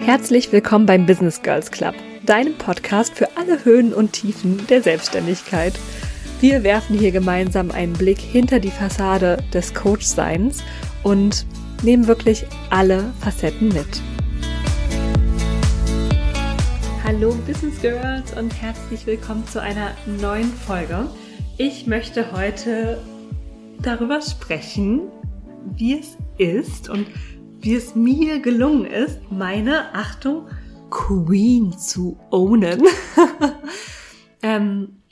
Herzlich willkommen beim Business Girls Club, deinem Podcast für alle Höhen und Tiefen der Selbstständigkeit. Wir werfen hier gemeinsam einen Blick hinter die Fassade des Coachseins und nehmen wirklich alle Facetten mit. Hallo Business Girls und herzlich willkommen zu einer neuen Folge. Ich möchte heute darüber sprechen, wie es ist und wie es mir gelungen ist, meine Achtung Queen zu ownen. ähm,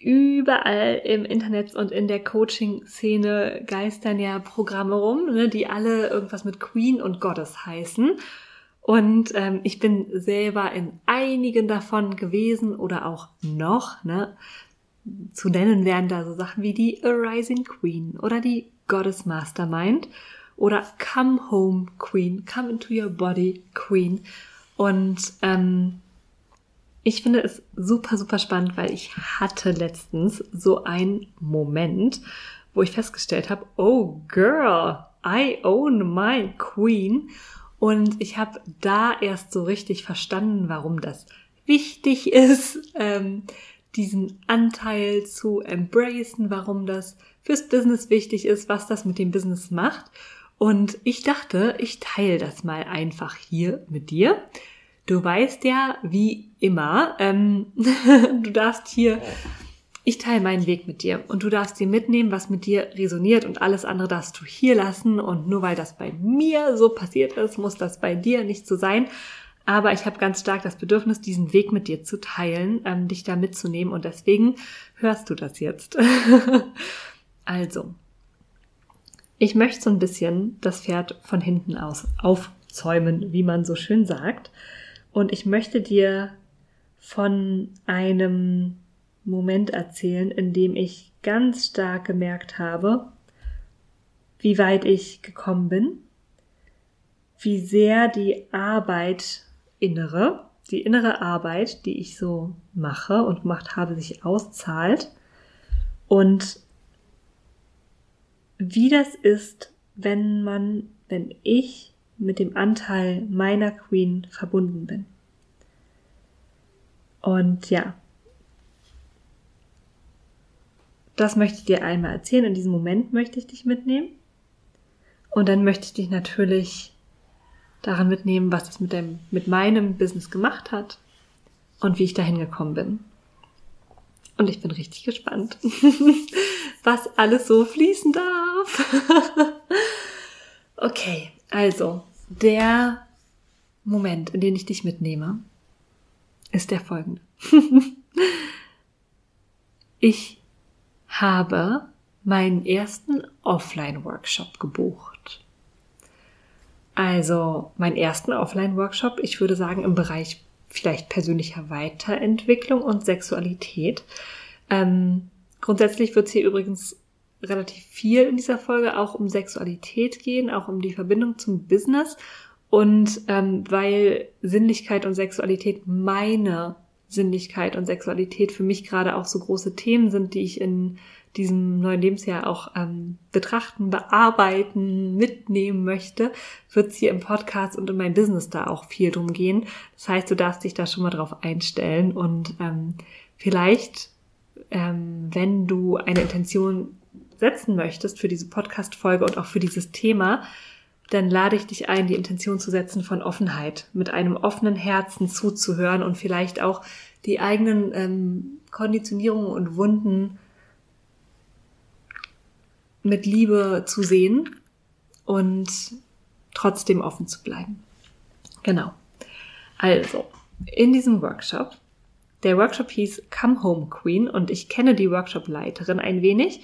überall im Internet und in der Coaching-Szene geistern ja Programme rum, ne, die alle irgendwas mit Queen und Goddess heißen. Und ähm, ich bin selber in einigen davon gewesen oder auch noch. Ne? Zu nennen wären da so Sachen wie die Arising Queen oder die Goddess Mastermind oder Come Home Queen, Come into Your Body Queen. Und ähm, ich finde es super, super spannend, weil ich hatte letztens so einen Moment, wo ich festgestellt habe, oh girl, I own my Queen. Und ich habe da erst so richtig verstanden, warum das wichtig ist, ähm, diesen Anteil zu embracen, warum das fürs Business wichtig ist, was das mit dem Business macht. Und ich dachte, ich teile das mal einfach hier mit dir. Du weißt ja, wie immer, ähm, du darfst hier, ich teile meinen Weg mit dir und du darfst dir mitnehmen, was mit dir resoniert und alles andere darfst du hier lassen. Und nur weil das bei mir so passiert ist, muss das bei dir nicht so sein. Aber ich habe ganz stark das Bedürfnis, diesen Weg mit dir zu teilen, ähm, dich da mitzunehmen und deswegen hörst du das jetzt. also, ich möchte so ein bisschen das Pferd von hinten aus aufzäumen, wie man so schön sagt. Und ich möchte dir von einem Moment erzählen, in dem ich ganz stark gemerkt habe, wie weit ich gekommen bin, wie sehr die Arbeit innere, die innere Arbeit, die ich so mache und gemacht habe, sich auszahlt und wie das ist, wenn man, wenn ich mit dem Anteil meiner Queen verbunden bin. Und ja, das möchte ich dir einmal erzählen. In diesem Moment möchte ich dich mitnehmen. Und dann möchte ich dich natürlich daran mitnehmen, was es mit, dem, mit meinem Business gemacht hat und wie ich dahin gekommen bin. Und ich bin richtig gespannt, was alles so fließen darf. okay, also der Moment, in den ich dich mitnehme, ist der folgende. ich habe meinen ersten Offline-Workshop gebucht. Also meinen ersten Offline-Workshop, ich würde sagen im Bereich vielleicht persönlicher Weiterentwicklung und Sexualität. Ähm, grundsätzlich wird es hier übrigens relativ viel in dieser Folge auch um Sexualität gehen, auch um die Verbindung zum Business. Und ähm, weil Sinnlichkeit und Sexualität meine Sinnlichkeit und Sexualität für mich gerade auch so große Themen sind, die ich in diesem neuen Lebensjahr auch ähm, betrachten, bearbeiten, mitnehmen möchte, wird es hier im Podcast und in meinem Business da auch viel drum gehen. Das heißt, du darfst dich da schon mal drauf einstellen und ähm, vielleicht, ähm, wenn du eine Intention setzen möchtest für diese Podcast-Folge und auch für dieses Thema, dann lade ich dich ein, die Intention zu setzen von Offenheit, mit einem offenen Herzen zuzuhören und vielleicht auch die eigenen ähm, Konditionierungen und Wunden mit Liebe zu sehen und trotzdem offen zu bleiben. Genau. Also, in diesem Workshop, der Workshop hieß Come Home Queen und ich kenne die Workshop-Leiterin ein wenig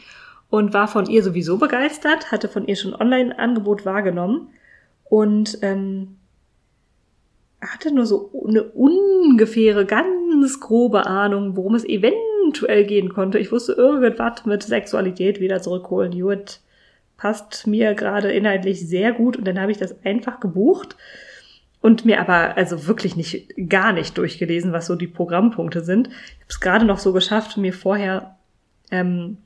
und war von ihr sowieso begeistert, hatte von ihr schon Online-Angebot wahrgenommen und ähm, hatte nur so eine ungefähre, ganz grobe Ahnung, worum es eventuell gehen konnte. Ich wusste irgendwas mit Sexualität wieder zurückholen. Jut, passt mir gerade inhaltlich sehr gut und dann habe ich das einfach gebucht und mir aber also wirklich nicht gar nicht durchgelesen, was so die Programmpunkte sind. Ich habe es gerade noch so geschafft, mir vorher ähm,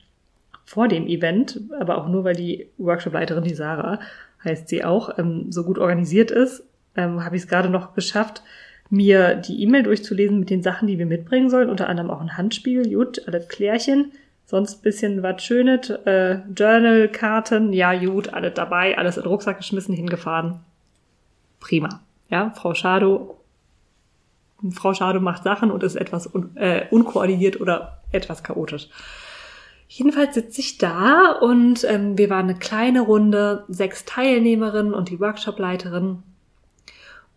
vor dem Event, aber auch nur, weil die Workshopleiterin, die Sarah, heißt sie auch, ähm, so gut organisiert ist, ähm, habe ich es gerade noch geschafft, mir die E-Mail durchzulesen mit den Sachen, die wir mitbringen sollen, unter anderem auch ein Handspiegel, gut, alles Klärchen, sonst bisschen was Schönes, äh, Journal, Karten, ja gut, alles dabei, alles in den Rucksack geschmissen, hingefahren. Prima. Ja, Frau Schado, Frau Schado macht Sachen und ist etwas un, äh, unkoordiniert oder etwas chaotisch. Jedenfalls sitze ich da und ähm, wir waren eine kleine Runde, sechs Teilnehmerinnen und die Workshopleiterin.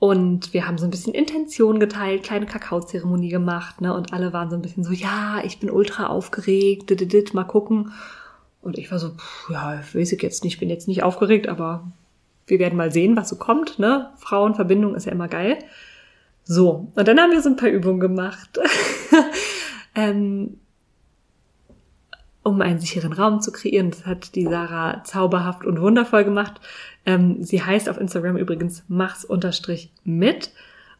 Und wir haben so ein bisschen Intention geteilt, kleine Kakaozeremonie gemacht, ne? Und alle waren so ein bisschen so, ja, ich bin ultra aufgeregt, dit, mal gucken. Und ich war so, pff, ja, weiß ich jetzt nicht, bin jetzt nicht aufgeregt, aber wir werden mal sehen, was so kommt, ne? Frauenverbindung ist ja immer geil. So, und dann haben wir so ein paar Übungen gemacht. ähm, um einen sicheren Raum zu kreieren. Das hat die Sarah zauberhaft und wundervoll gemacht. Ähm, sie heißt auf Instagram übrigens mach's unterstrich mit.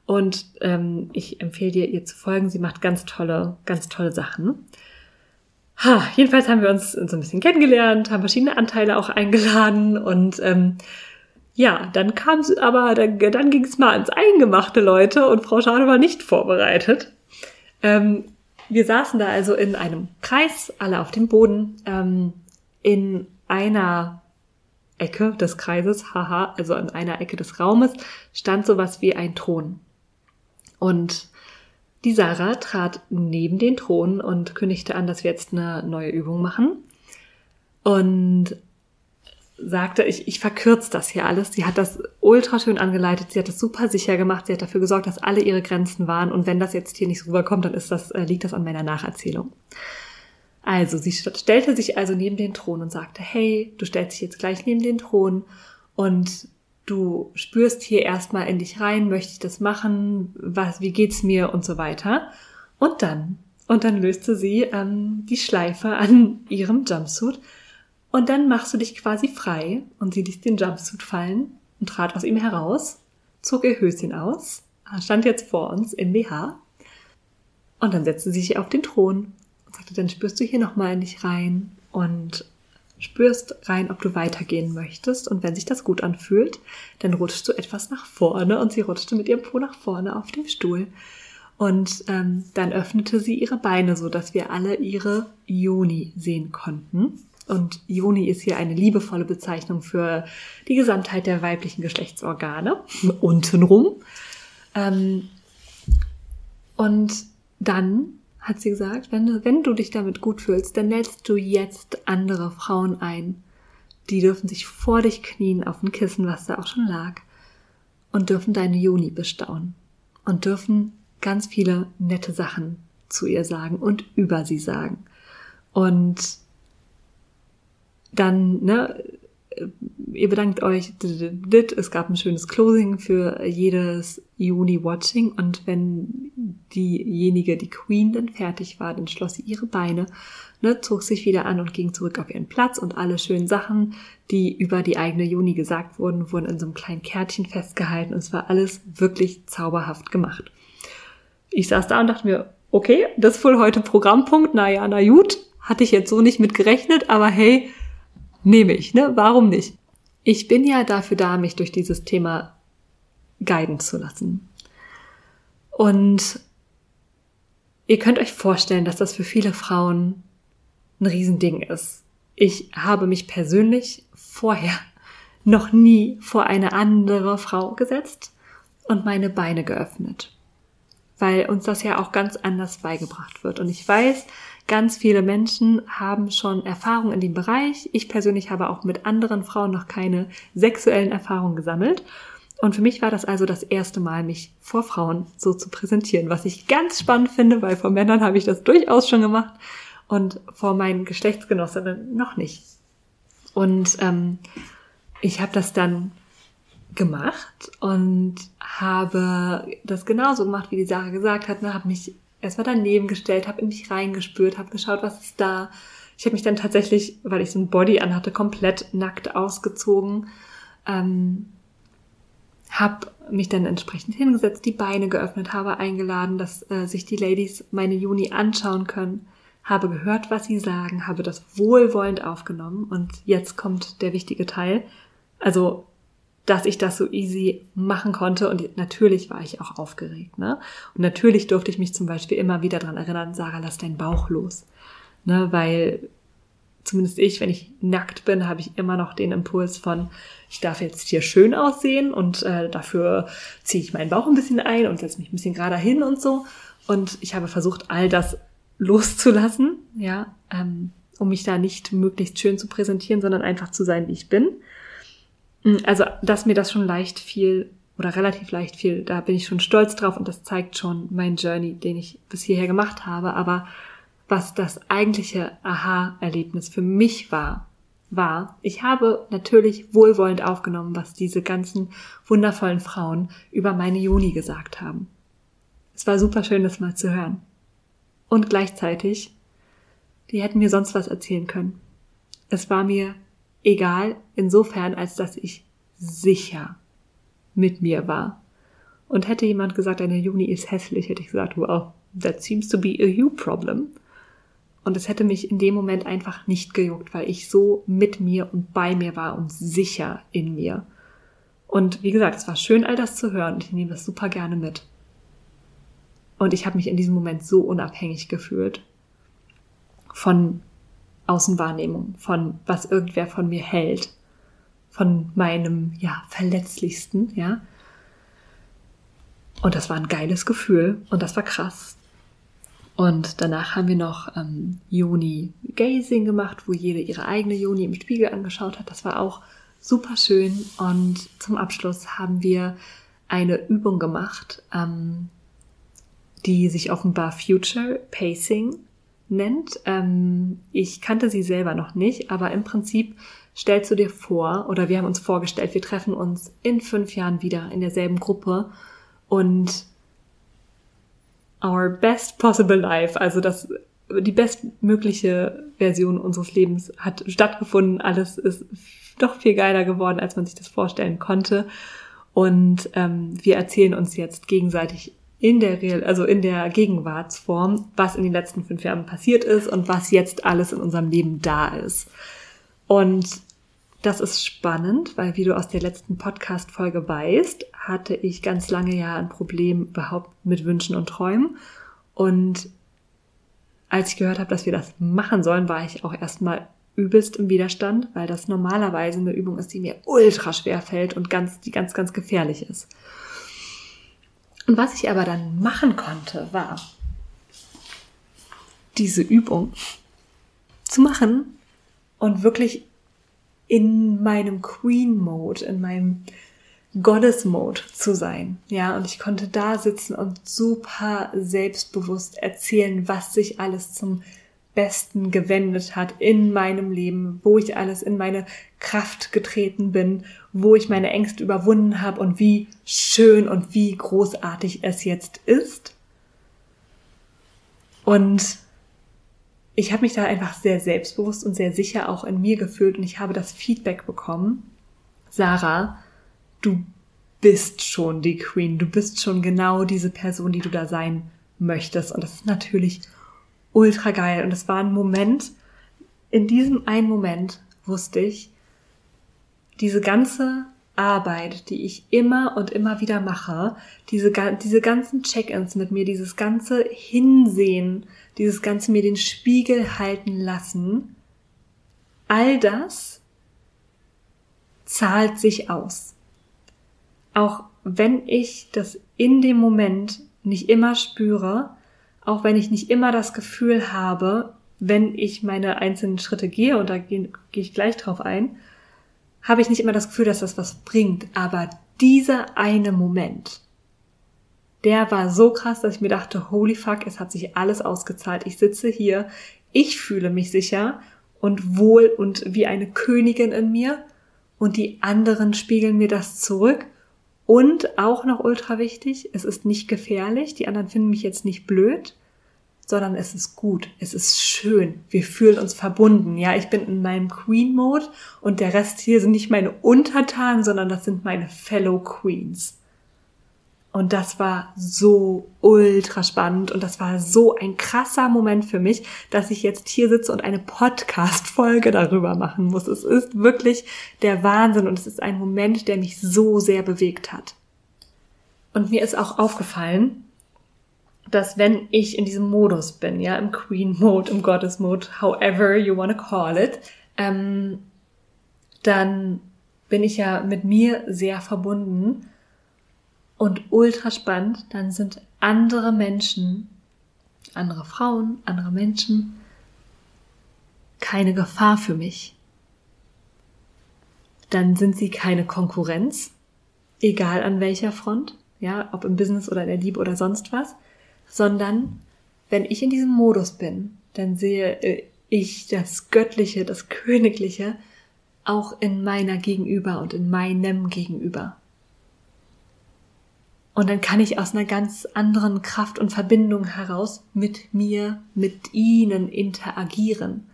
Und ähm, ich empfehle dir, ihr zu folgen. Sie macht ganz tolle, ganz tolle Sachen. Ha, jedenfalls haben wir uns so ein bisschen kennengelernt, haben verschiedene Anteile auch eingeladen und ähm, ja, dann kam es aber, dann, dann ging es mal ans Eingemachte, Leute, und Frau Schade war nicht vorbereitet. Ähm, wir saßen da also in einem Kreis, alle auf dem Boden, ähm, in einer Ecke des Kreises, haha, also in einer Ecke des Raumes, stand sowas wie ein Thron. Und die Sarah trat neben den Thron und kündigte an, dass wir jetzt eine neue Übung machen. Und sagte, ich, ich verkürze das hier alles. Sie hat das ultra schön angeleitet, sie hat das super sicher gemacht, sie hat dafür gesorgt, dass alle ihre Grenzen waren. Und wenn das jetzt hier nicht rüberkommt, dann ist das, äh, liegt das an meiner Nacherzählung. Also, sie stellte sich also neben den Thron und sagte, hey, du stellst dich jetzt gleich neben den Thron und du spürst hier erstmal in dich rein, möchte ich das machen, was, wie geht's mir und so weiter. Und dann, und dann löste sie ähm, die Schleife an ihrem Jumpsuit und dann machst du dich quasi frei und sie ließ den Jumpsuit fallen und trat aus ihm heraus, zog ihr Höschen aus, stand jetzt vor uns im BH und dann setzte sie sich auf den Thron und sagte, dann spürst du hier nochmal in dich rein und spürst rein, ob du weitergehen möchtest. Und wenn sich das gut anfühlt, dann rutschst du etwas nach vorne und sie rutschte mit ihrem Po nach vorne auf dem Stuhl. Und ähm, dann öffnete sie ihre Beine, so dass wir alle ihre Joni sehen konnten. Und Joni ist hier eine liebevolle Bezeichnung für die Gesamtheit der weiblichen Geschlechtsorgane, untenrum. Ähm, und dann hat sie gesagt, wenn du, wenn du dich damit gut fühlst, dann lädst du jetzt andere Frauen ein. Die dürfen sich vor dich knien auf ein Kissen, was da auch schon lag, und dürfen deine Juni bestaunen. Und dürfen ganz viele nette Sachen zu ihr sagen und über sie sagen. Und dann, ne, ihr bedankt euch, es gab ein schönes Closing für jedes Juni-Watching und wenn diejenige, die Queen, dann fertig war, dann schloss sie ihre Beine, ne, zog sich wieder an und ging zurück auf ihren Platz und alle schönen Sachen, die über die eigene Juni gesagt wurden, wurden in so einem kleinen Kärtchen festgehalten und es war alles wirklich zauberhaft gemacht. Ich saß da und dachte mir, okay, das ist wohl heute Programmpunkt, naja, na gut, hatte ich jetzt so nicht mit gerechnet, aber hey, nehme ich, ne? Warum nicht? Ich bin ja dafür da, mich durch dieses Thema guiden zu lassen. Und ihr könnt euch vorstellen, dass das für viele Frauen ein Riesending ist. Ich habe mich persönlich vorher noch nie vor eine andere Frau gesetzt und meine Beine geöffnet, weil uns das ja auch ganz anders beigebracht wird. Und ich weiß, Ganz viele Menschen haben schon Erfahrung in dem Bereich. Ich persönlich habe auch mit anderen Frauen noch keine sexuellen Erfahrungen gesammelt. Und für mich war das also das erste Mal, mich vor Frauen so zu präsentieren, was ich ganz spannend finde, weil vor Männern habe ich das durchaus schon gemacht und vor meinen Geschlechtsgenossinnen noch nicht. Und ähm, ich habe das dann gemacht und habe das genauso gemacht, wie die Sarah gesagt hat, ne, habe mich erstmal daneben gestellt, habe in mich reingespürt, habe geschaut, was ist da. Ich habe mich dann tatsächlich, weil ich so ein Body anhatte, komplett nackt ausgezogen. Ähm, habe mich dann entsprechend hingesetzt, die Beine geöffnet, habe eingeladen, dass äh, sich die Ladies meine Juni anschauen können. habe gehört, was sie sagen, habe das wohlwollend aufgenommen und jetzt kommt der wichtige Teil. Also, dass ich das so easy machen konnte und natürlich war ich auch aufgeregt, ne? Und natürlich durfte ich mich zum Beispiel immer wieder dran erinnern, Sarah, lass deinen Bauch los, ne? Weil zumindest ich, wenn ich nackt bin, habe ich immer noch den Impuls von, ich darf jetzt hier schön aussehen und äh, dafür ziehe ich meinen Bauch ein bisschen ein und setze mich ein bisschen gerade hin und so. Und ich habe versucht, all das loszulassen, ja, ähm, um mich da nicht möglichst schön zu präsentieren, sondern einfach zu sein, wie ich bin. Mm, also, dass mir das schon leicht fiel oder relativ leicht fiel, da bin ich schon stolz drauf und das zeigt schon mein Journey, den ich bis hierher gemacht habe. Aber was das eigentliche Aha-Erlebnis für mich war, war, ich habe natürlich wohlwollend aufgenommen, was diese ganzen wundervollen Frauen über meine Juni gesagt haben. Es war super schön, das mal zu hören. Und gleichzeitig, die hätten mir sonst was erzählen können. Es war mir egal, insofern, als dass ich sicher mit mir war. Und hätte jemand gesagt, deine Juni ist hässlich, hätte ich gesagt, wow, that seems to be a you problem. Und es hätte mich in dem Moment einfach nicht gejuckt, weil ich so mit mir und bei mir war und sicher in mir. Und wie gesagt, es war schön, all das zu hören. Ich nehme das super gerne mit. Und ich habe mich in diesem Moment so unabhängig gefühlt von Außenwahrnehmung, von was irgendwer von mir hält, von meinem, ja, verletzlichsten, ja. Und das war ein geiles Gefühl und das war krass. Und danach haben wir noch ähm, Juni Gazing gemacht, wo jede ihre eigene Juni im Spiegel angeschaut hat. Das war auch super schön. Und zum Abschluss haben wir eine Übung gemacht, ähm, die sich offenbar Future Pacing nennt. Ähm, ich kannte sie selber noch nicht, aber im Prinzip stellst du dir vor, oder wir haben uns vorgestellt, wir treffen uns in fünf Jahren wieder in derselben Gruppe und our best possible life, also das die bestmögliche Version unseres Lebens hat stattgefunden. Alles ist doch viel geiler geworden, als man sich das vorstellen konnte. Und ähm, wir erzählen uns jetzt gegenseitig in der Real, also in der Gegenwartsform, was in den letzten fünf Jahren passiert ist und was jetzt alles in unserem Leben da ist. Und das ist spannend, weil wie du aus der letzten Podcast-Folge weißt, hatte ich ganz lange ja ein Problem überhaupt mit Wünschen und Träumen. Und als ich gehört habe, dass wir das machen sollen, war ich auch erstmal übelst im Widerstand, weil das normalerweise eine Übung ist, die mir ultra schwer fällt und ganz, die ganz, ganz gefährlich ist. Und was ich aber dann machen konnte, war, diese Übung zu machen und wirklich in meinem Queen-Mode, in meinem Goddess-Mode zu sein. Ja, und ich konnte da sitzen und super selbstbewusst erzählen, was sich alles zum Besten gewendet hat in meinem Leben, wo ich alles in meine Kraft getreten bin, wo ich meine Ängste überwunden habe und wie schön und wie großartig es jetzt ist. Und ich habe mich da einfach sehr selbstbewusst und sehr sicher auch in mir gefühlt und ich habe das Feedback bekommen, Sarah, du bist schon die Queen, du bist schon genau diese Person, die du da sein möchtest. Und das ist natürlich ultra geil. Und es war ein Moment, in diesem einen Moment wusste ich, diese ganze Arbeit, die ich immer und immer wieder mache, diese, diese ganzen Check-ins mit mir, dieses ganze Hinsehen, dieses ganze mir den Spiegel halten lassen, all das zahlt sich aus. Auch wenn ich das in dem Moment nicht immer spüre, auch wenn ich nicht immer das Gefühl habe, wenn ich meine einzelnen Schritte gehe, und da gehe, gehe ich gleich drauf ein, habe ich nicht immer das Gefühl, dass das was bringt. Aber dieser eine Moment, der war so krass, dass ich mir dachte, holy fuck, es hat sich alles ausgezahlt. Ich sitze hier, ich fühle mich sicher und wohl und wie eine Königin in mir und die anderen spiegeln mir das zurück und auch noch ultra wichtig, es ist nicht gefährlich, die anderen finden mich jetzt nicht blöd, sondern es ist gut, es ist schön, wir fühlen uns verbunden. Ja, ich bin in meinem Queen-Mode und der Rest hier sind nicht meine Untertanen, sondern das sind meine Fellow Queens. Und das war so ultra spannend und das war so ein krasser Moment für mich, dass ich jetzt hier sitze und eine Podcast-Folge darüber machen muss. Es ist wirklich der Wahnsinn und es ist ein Moment, der mich so sehr bewegt hat. Und mir ist auch aufgefallen, dass wenn ich in diesem Modus bin, ja, im Queen Mode, im Goddess Mode, however you wanna call it, ähm, dann bin ich ja mit mir sehr verbunden und ultra spannend, dann sind andere Menschen, andere Frauen, andere Menschen keine Gefahr für mich. Dann sind sie keine Konkurrenz, egal an welcher Front, ja, ob im Business oder in der Liebe oder sonst was, sondern wenn ich in diesem Modus bin, dann sehe äh, ich das Göttliche, das Königliche auch in meiner Gegenüber und in meinem Gegenüber. Und dann kann ich aus einer ganz anderen Kraft und Verbindung heraus mit mir, mit ihnen interagieren.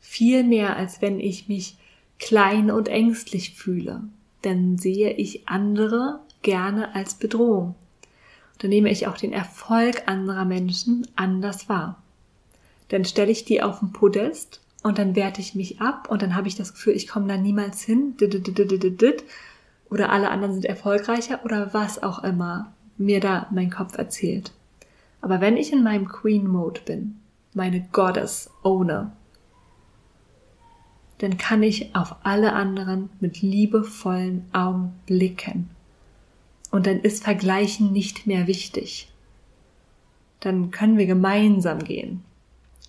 Viel mehr, als wenn ich mich klein und ängstlich fühle. Dann sehe ich andere gerne als Bedrohung. Dann nehme ich auch den Erfolg anderer Menschen anders wahr. Dann stelle ich die auf den Podest und dann werte ich mich ab und dann habe ich das Gefühl, ich komme da niemals hin oder alle anderen sind erfolgreicher oder was auch immer mir da mein Kopf erzählt. Aber wenn ich in meinem Queen Mode bin, meine Goddess ohne, dann kann ich auf alle anderen mit liebevollen Augen blicken. Und dann ist Vergleichen nicht mehr wichtig. Dann können wir gemeinsam gehen.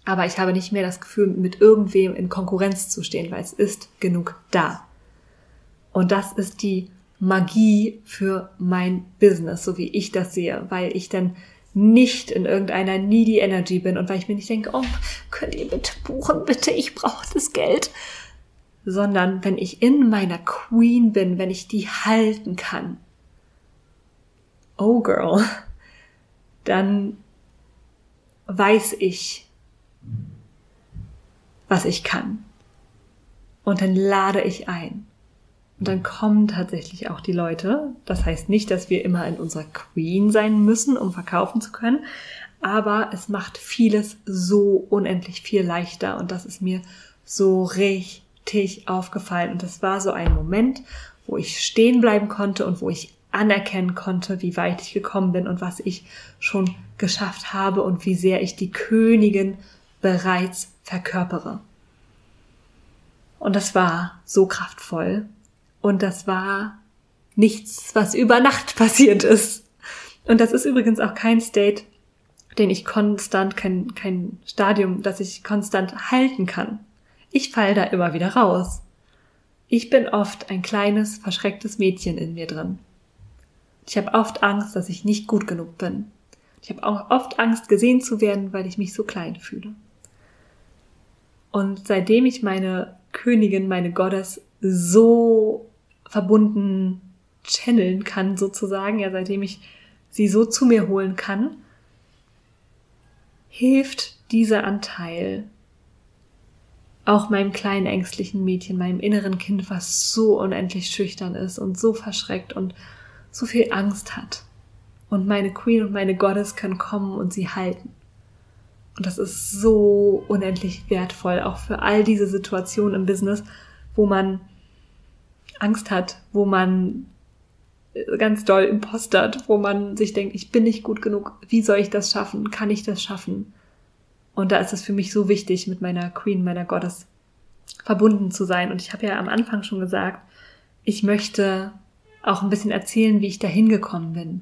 Aber ich habe nicht mehr das Gefühl, mit irgendwem in Konkurrenz zu stehen, weil es ist genug da. Und das ist die Magie für mein Business, so wie ich das sehe, weil ich dann nicht in irgendeiner needy Energy bin und weil ich mir nicht denke, oh, könnt ihr bitte buchen, bitte, ich brauche das Geld. Sondern wenn ich in meiner Queen bin, wenn ich die halten kann, oh girl, dann weiß ich, was ich kann. Und dann lade ich ein. Und dann kommen tatsächlich auch die Leute. Das heißt nicht, dass wir immer in unserer Queen sein müssen, um verkaufen zu können. Aber es macht vieles so unendlich viel leichter. Und das ist mir so richtig aufgefallen. Und das war so ein Moment, wo ich stehen bleiben konnte und wo ich anerkennen konnte, wie weit ich gekommen bin und was ich schon geschafft habe und wie sehr ich die Königin bereits verkörpere. Und das war so kraftvoll und das war nichts, was über Nacht passiert ist. Und das ist übrigens auch kein State, den ich konstant, kein, kein Stadium, das ich konstant halten kann. Ich fall da immer wieder raus. Ich bin oft ein kleines, verschrecktes Mädchen in mir drin. Ich habe oft Angst, dass ich nicht gut genug bin. Ich habe auch oft Angst, gesehen zu werden, weil ich mich so klein fühle. Und seitdem ich meine Königin, meine Goddess so verbunden channeln kann, sozusagen, ja, seitdem ich sie so zu mir holen kann, hilft dieser Anteil auch meinem kleinen ängstlichen Mädchen, meinem inneren Kind, was so unendlich schüchtern ist und so verschreckt und so viel Angst hat. Und meine Queen und meine Goddess können kommen und sie halten. Und das ist so unendlich wertvoll, auch für all diese Situationen im Business, wo man Angst hat, wo man äh, ganz doll impostert, wo man sich denkt, ich bin nicht gut genug, wie soll ich das schaffen? Kann ich das schaffen? Und da ist es für mich so wichtig, mit meiner Queen, meiner Gottes verbunden zu sein. Und ich habe ja am Anfang schon gesagt, ich möchte auch ein bisschen erzählen, wie ich da hingekommen bin.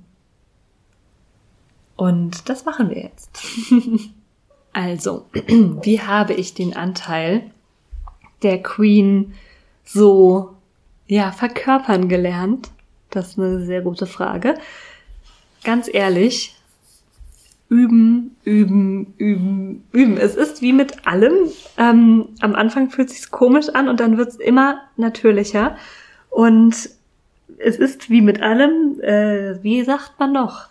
Und das machen wir jetzt. also, wie habe ich den Anteil der Queen so ja, verkörpern gelernt? Das ist eine sehr gute Frage. Ganz ehrlich, üben, üben, üben, üben. Es ist wie mit allem. Ähm, am Anfang fühlt es sich komisch an und dann wird es immer natürlicher. Und es ist wie mit allem, äh, wie sagt man noch?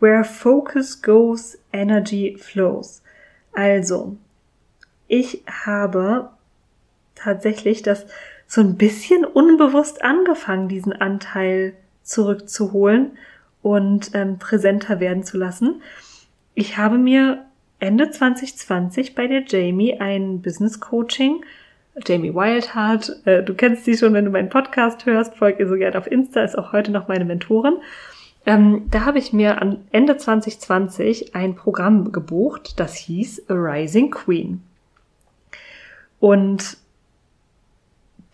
Where focus goes, energy flows. Also, ich habe tatsächlich das so ein bisschen unbewusst angefangen, diesen Anteil zurückzuholen und ähm, präsenter werden zu lassen. Ich habe mir Ende 2020 bei der Jamie ein Business Coaching Jamie Wildheart. Äh, du kennst sie schon, wenn du meinen Podcast hörst. Folg ihr so gerne auf Insta, ist auch heute noch meine Mentorin. Ähm, da habe ich mir am Ende 2020 ein Programm gebucht, das hieß A Rising Queen. Und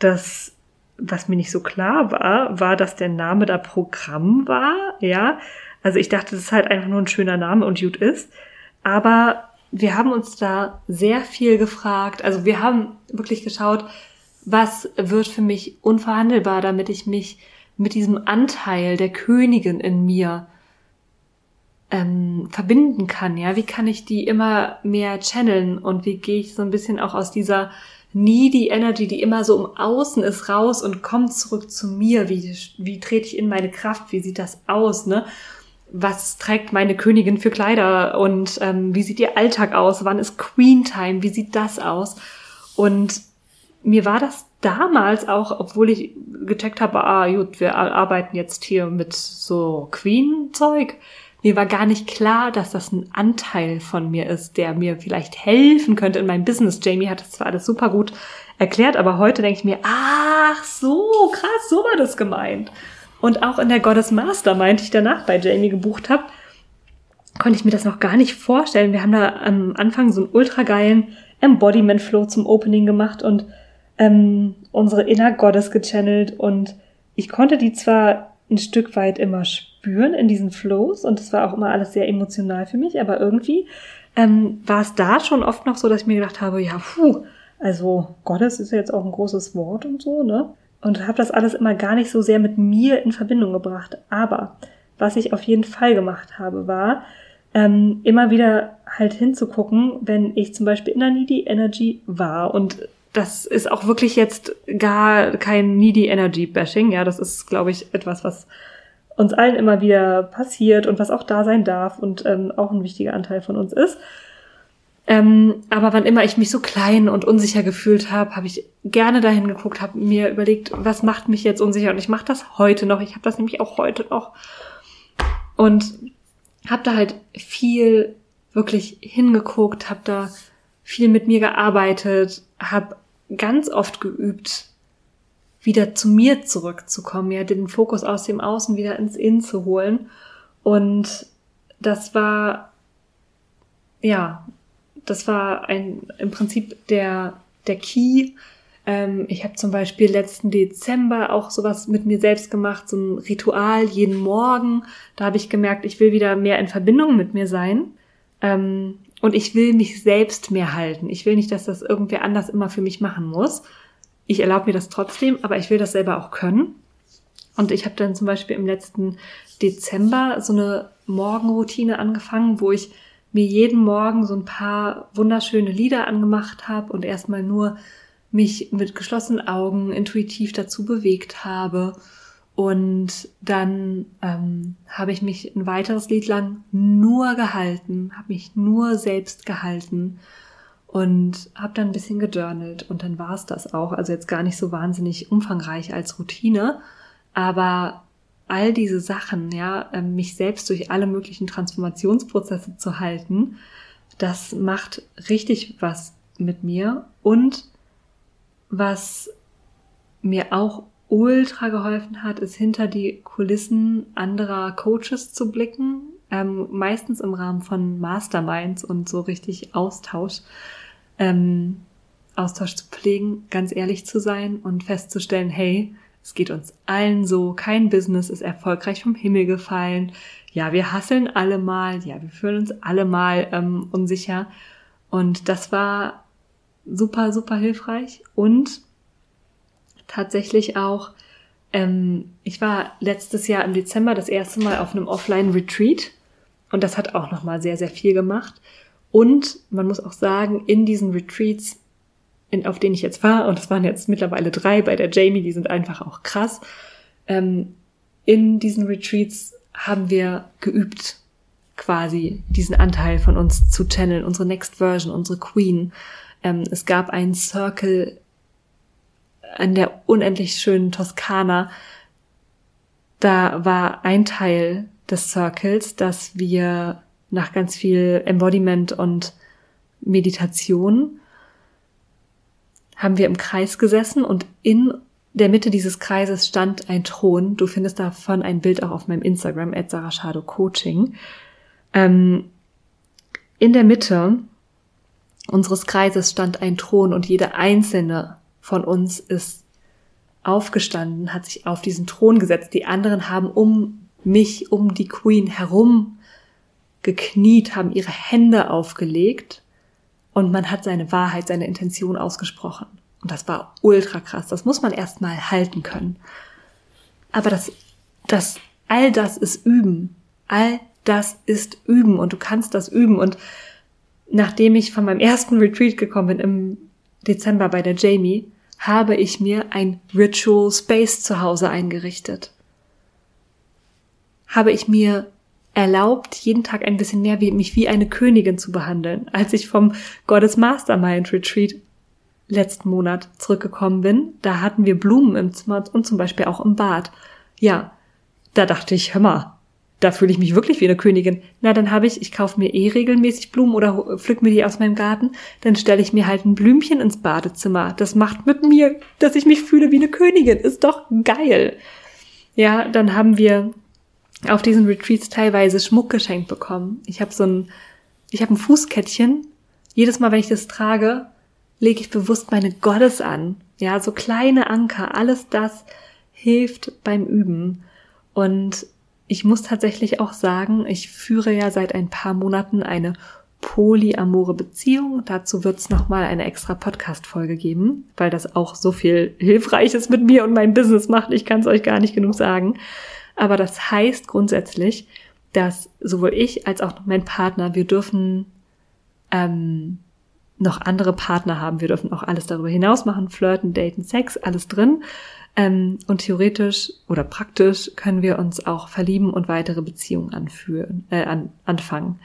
das, was mir nicht so klar war, war, dass der Name da Programm war, ja. Also ich dachte, das ist halt einfach nur ein schöner Name und gut ist. Aber wir haben uns da sehr viel gefragt. Also wir haben wirklich geschaut, was wird für mich unverhandelbar, damit ich mich mit diesem Anteil der Königin in mir ähm, verbinden kann. Ja, wie kann ich die immer mehr channeln und wie gehe ich so ein bisschen auch aus dieser needy Energy, die immer so im Außen ist, raus und kommt zurück zu mir. Wie, wie trete ich in meine Kraft? Wie sieht das aus? Ne? was trägt meine Königin für Kleider und ähm, wie sieht ihr Alltag aus? Wann ist Queen Time? Wie sieht das aus? Und mir war das damals auch, obwohl ich gecheckt habe, ah gut, wir arbeiten jetzt hier mit so Queen-Zeug, mir war gar nicht klar, dass das ein Anteil von mir ist, der mir vielleicht helfen könnte in meinem Business. Jamie hat das zwar alles super gut erklärt, aber heute denke ich mir, ach so, krass, so war das gemeint. Und auch in der Goddess Mastermind, die ich danach bei Jamie gebucht habe, konnte ich mir das noch gar nicht vorstellen. Wir haben da am Anfang so einen ultra geilen Embodiment Flow zum Opening gemacht und ähm, unsere Inner Goddess gechannelt und ich konnte die zwar ein Stück weit immer spüren in diesen Flows und es war auch immer alles sehr emotional für mich, aber irgendwie ähm, war es da schon oft noch so, dass ich mir gedacht habe, ja, puh, also Goddess ist ja jetzt auch ein großes Wort und so, ne? und habe das alles immer gar nicht so sehr mit mir in Verbindung gebracht. Aber was ich auf jeden Fall gemacht habe, war ähm, immer wieder halt hinzugucken, wenn ich zum Beispiel in der Needy Energy war und das ist auch wirklich jetzt gar kein Needy Energy Bashing. Ja, das ist, glaube ich, etwas, was uns allen immer wieder passiert und was auch da sein darf und ähm, auch ein wichtiger Anteil von uns ist. Ähm, aber wann immer ich mich so klein und unsicher gefühlt habe, habe ich gerne dahin geguckt, habe mir überlegt, was macht mich jetzt unsicher und ich mache das heute noch. Ich habe das nämlich auch heute noch und habe da halt viel wirklich hingeguckt, habe da viel mit mir gearbeitet, habe ganz oft geübt, wieder zu mir zurückzukommen, ja, den Fokus aus dem Außen wieder ins Innen zu holen. Und das war, ja, das war ein, im Prinzip der, der Key. Ähm, ich habe zum Beispiel letzten Dezember auch sowas mit mir selbst gemacht, so ein Ritual jeden Morgen. Da habe ich gemerkt, ich will wieder mehr in Verbindung mit mir sein. Ähm, und ich will mich selbst mehr halten. Ich will nicht, dass das irgendwer anders immer für mich machen muss. Ich erlaube mir das trotzdem, aber ich will das selber auch können. Und ich habe dann zum Beispiel im letzten Dezember so eine Morgenroutine angefangen, wo ich mir jeden Morgen so ein paar wunderschöne Lieder angemacht habe und erstmal nur mich mit geschlossenen Augen intuitiv dazu bewegt habe. Und dann ähm, habe ich mich ein weiteres Lied lang nur gehalten, habe mich nur selbst gehalten und habe dann ein bisschen gejournalt und dann war es das auch. Also jetzt gar nicht so wahnsinnig umfangreich als Routine, aber all diese Sachen, ja, ähm, mich selbst durch alle möglichen Transformationsprozesse zu halten, das macht richtig was mit mir und was mir auch ultra geholfen hat, ist hinter die Kulissen anderer Coaches zu blicken, ähm, meistens im Rahmen von Masterminds und so richtig Austausch, ähm, Austausch zu pflegen, ganz ehrlich zu sein und festzustellen, hey, es geht uns allen so. Kein Business ist erfolgreich vom Himmel gefallen. Ja, wir hasseln alle mal. Ja, wir fühlen uns alle mal ähm, unsicher. Und das war super, super hilfreich. Und tatsächlich auch, ähm, ich war letztes Jahr im Dezember das erste Mal auf einem Offline-Retreat. Und das hat auch nochmal sehr, sehr viel gemacht. Und man muss auch sagen, in diesen Retreats in, auf denen ich jetzt war, und es waren jetzt mittlerweile drei bei der Jamie, die sind einfach auch krass. Ähm, in diesen Retreats haben wir geübt, quasi diesen Anteil von uns zu channeln, unsere Next Version, unsere Queen. Ähm, es gab einen Circle an der unendlich schönen Toskana. Da war ein Teil des Circles, dass wir nach ganz viel Embodiment und Meditation haben wir im Kreis gesessen und in der Mitte dieses Kreises stand ein Thron. Du findest davon ein Bild auch auf meinem Instagram, at Coaching. Ähm, in der Mitte unseres Kreises stand ein Thron und jede einzelne von uns ist aufgestanden, hat sich auf diesen Thron gesetzt. Die anderen haben um mich, um die Queen herum gekniet, haben ihre Hände aufgelegt und man hat seine Wahrheit, seine Intention ausgesprochen. Und das war ultra krass. Das muss man erstmal halten können. Aber das, das, all das ist üben. All das ist üben und du kannst das üben. Und nachdem ich von meinem ersten Retreat gekommen bin im Dezember bei der Jamie, habe ich mir ein Ritual Space zu Hause eingerichtet. Habe ich mir erlaubt, jeden Tag ein bisschen mehr wie, mich wie eine Königin zu behandeln. Als ich vom Goddess Mastermind Retreat letzten Monat zurückgekommen bin, da hatten wir Blumen im Zimmer und zum Beispiel auch im Bad. Ja, da dachte ich, hör mal, da fühle ich mich wirklich wie eine Königin. Na, dann habe ich, ich kaufe mir eh regelmäßig Blumen oder pflück mir die aus meinem Garten, dann stelle ich mir halt ein Blümchen ins Badezimmer. Das macht mit mir, dass ich mich fühle wie eine Königin. Ist doch geil. Ja, dann haben wir auf diesen Retreats teilweise Schmuck geschenkt bekommen. Ich habe so ein, ich habe ein Fußkettchen. Jedes Mal, wenn ich das trage, lege ich bewusst meine Gottes an. Ja, so kleine Anker. Alles das hilft beim Üben. Und ich muss tatsächlich auch sagen, ich führe ja seit ein paar Monaten eine polyamore Beziehung. Dazu wird es nochmal eine extra Podcast-Folge geben, weil das auch so viel Hilfreiches mit mir und meinem Business macht. Ich kann es euch gar nicht genug sagen. Aber das heißt grundsätzlich, dass sowohl ich als auch mein Partner, wir dürfen ähm, noch andere Partner haben. Wir dürfen auch alles darüber hinaus machen, flirten, daten, Sex, alles drin. Ähm, und theoretisch oder praktisch können wir uns auch verlieben und weitere Beziehungen anführen, äh, an, anfangen.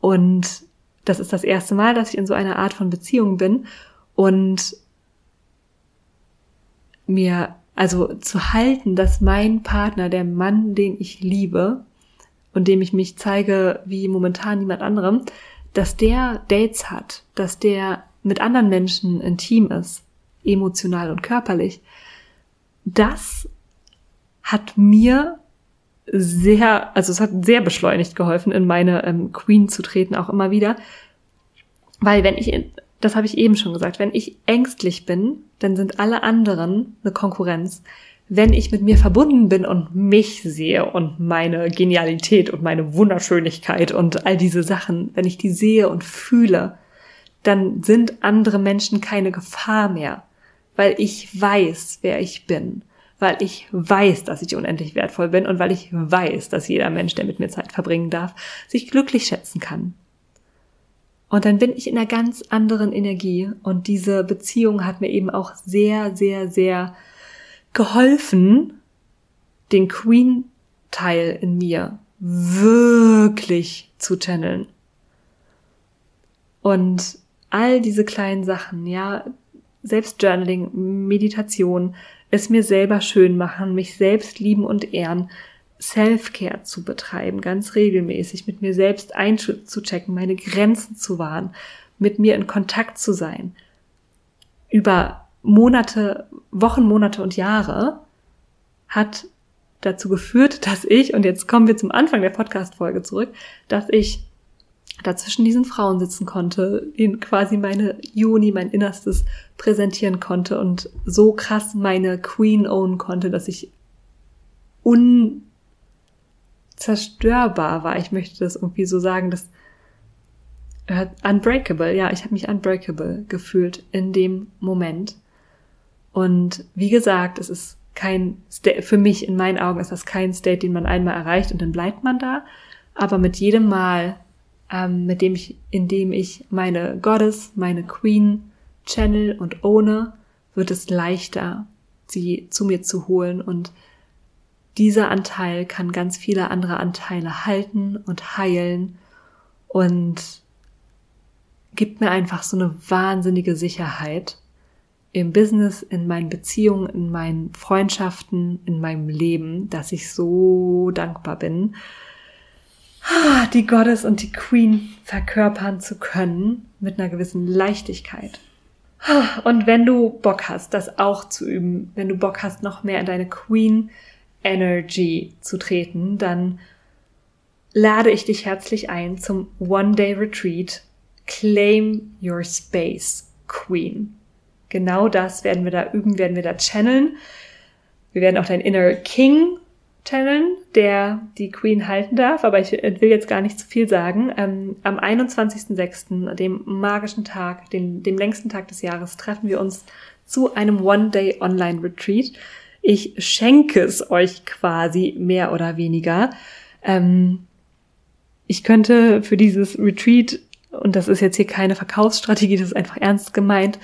Und das ist das erste Mal, dass ich in so einer Art von Beziehung bin und mir also zu halten, dass mein Partner, der Mann, den ich liebe und dem ich mich zeige wie momentan niemand anderem, dass der Dates hat, dass der mit anderen Menschen intim ist, emotional und körperlich, das hat mir sehr, also es hat sehr beschleunigt geholfen, in meine ähm, Queen zu treten, auch immer wieder. Weil wenn ich, das habe ich eben schon gesagt, wenn ich ängstlich bin, dann sind alle anderen eine Konkurrenz. Wenn ich mit mir verbunden bin und mich sehe und meine Genialität und meine Wunderschönigkeit und all diese Sachen, wenn ich die sehe und fühle, dann sind andere Menschen keine Gefahr mehr weil ich weiß, wer ich bin, weil ich weiß, dass ich unendlich wertvoll bin und weil ich weiß, dass jeder Mensch, der mit mir Zeit verbringen darf, sich glücklich schätzen kann. Und dann bin ich in einer ganz anderen Energie und diese Beziehung hat mir eben auch sehr, sehr, sehr geholfen, den Queen-Teil in mir wirklich zu channeln. Und all diese kleinen Sachen, ja, selbst Journaling, Meditation, es mir selber schön machen, mich selbst lieben und ehren, Self-Care zu betreiben, ganz regelmäßig, mit mir selbst einzuchecken, meine Grenzen zu wahren, mit mir in Kontakt zu sein. Über Monate, Wochen, Monate und Jahre hat dazu geführt, dass ich, und jetzt kommen wir zum Anfang der Podcast-Folge zurück, dass ich dazwischen diesen Frauen sitzen konnte, ihnen quasi meine Juni, mein Innerstes präsentieren konnte und so krass meine Queen own konnte, dass ich unzerstörbar war. Ich möchte das irgendwie so sagen, dass unbreakable, ja, ich habe mich unbreakable gefühlt in dem Moment. Und wie gesagt, es ist kein, State, für mich in meinen Augen ist das kein State, den man einmal erreicht und dann bleibt man da. Aber mit jedem Mal, ähm, mit dem ich, in dem ich meine Goddess, meine Queen channel und ohne, wird es leichter, sie zu mir zu holen und dieser Anteil kann ganz viele andere Anteile halten und heilen und gibt mir einfach so eine wahnsinnige Sicherheit im Business, in meinen Beziehungen, in meinen Freundschaften, in meinem Leben, dass ich so dankbar bin. ah, die Goddess und die Queen verkörpern zu können mit einer gewissen Leichtigkeit. Ah, und wenn du Bock hast, das auch zu üben, wenn du Bock hast, noch mehr in deine Queen Energy zu treten, dann lade ich dich herzlich ein zum One-Day Retreat Claim Your Space Queen. Genau das werden wir da üben, werden wir da channeln. Wir werden auch dein Inner King channeln, der die Queen halten darf, aber ich will jetzt gar nicht zu viel sagen. Ähm, am 21.06., dem magischen Tag, dem, dem längsten Tag des Jahres, treffen wir uns zu einem One-Day Online Retreat. Ich schenke es euch quasi mehr oder weniger. Ähm, ich könnte für dieses Retreat, und das ist jetzt hier keine Verkaufsstrategie, das ist einfach ernst gemeint,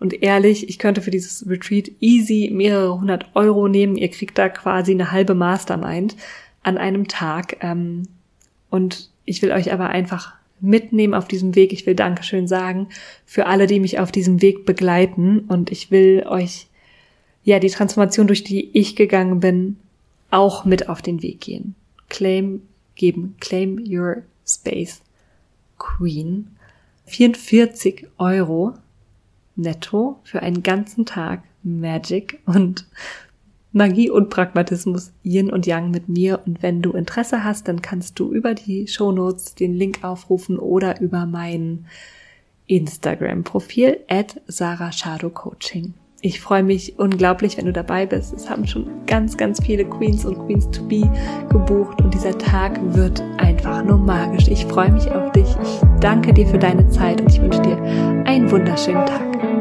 und ehrlich, ich könnte für dieses Retreat easy mehrere hundert Euro nehmen. Ihr kriegt da quasi eine halbe Mastermind an einem Tag. Ähm, und ich will euch aber einfach mitnehmen auf diesem Weg. Ich will Dankeschön sagen für alle, die mich auf diesem Weg begleiten. Und ich will euch, ja, die Transformation, durch die ich gegangen bin, auch mit auf den Weg gehen. Claim geben. Claim your space. Queen. 44 Euro netto für einen ganzen Tag Magic und Magie und Pragmatismus Yin und Yang mit mir. Und wenn du Interesse hast, dann kannst du über die Show Notes den Link aufrufen oder über mein Instagram-Profil at Sarah Shadow Coaching. Ich freue mich unglaublich, wenn du dabei bist. Es haben schon ganz, ganz viele Queens und Queens to be gebucht und dieser Tag wird einfach nur magisch. Ich freue mich auf dich. Ich danke dir für deine Zeit und ich wünsche dir einen wunderschönen Tag.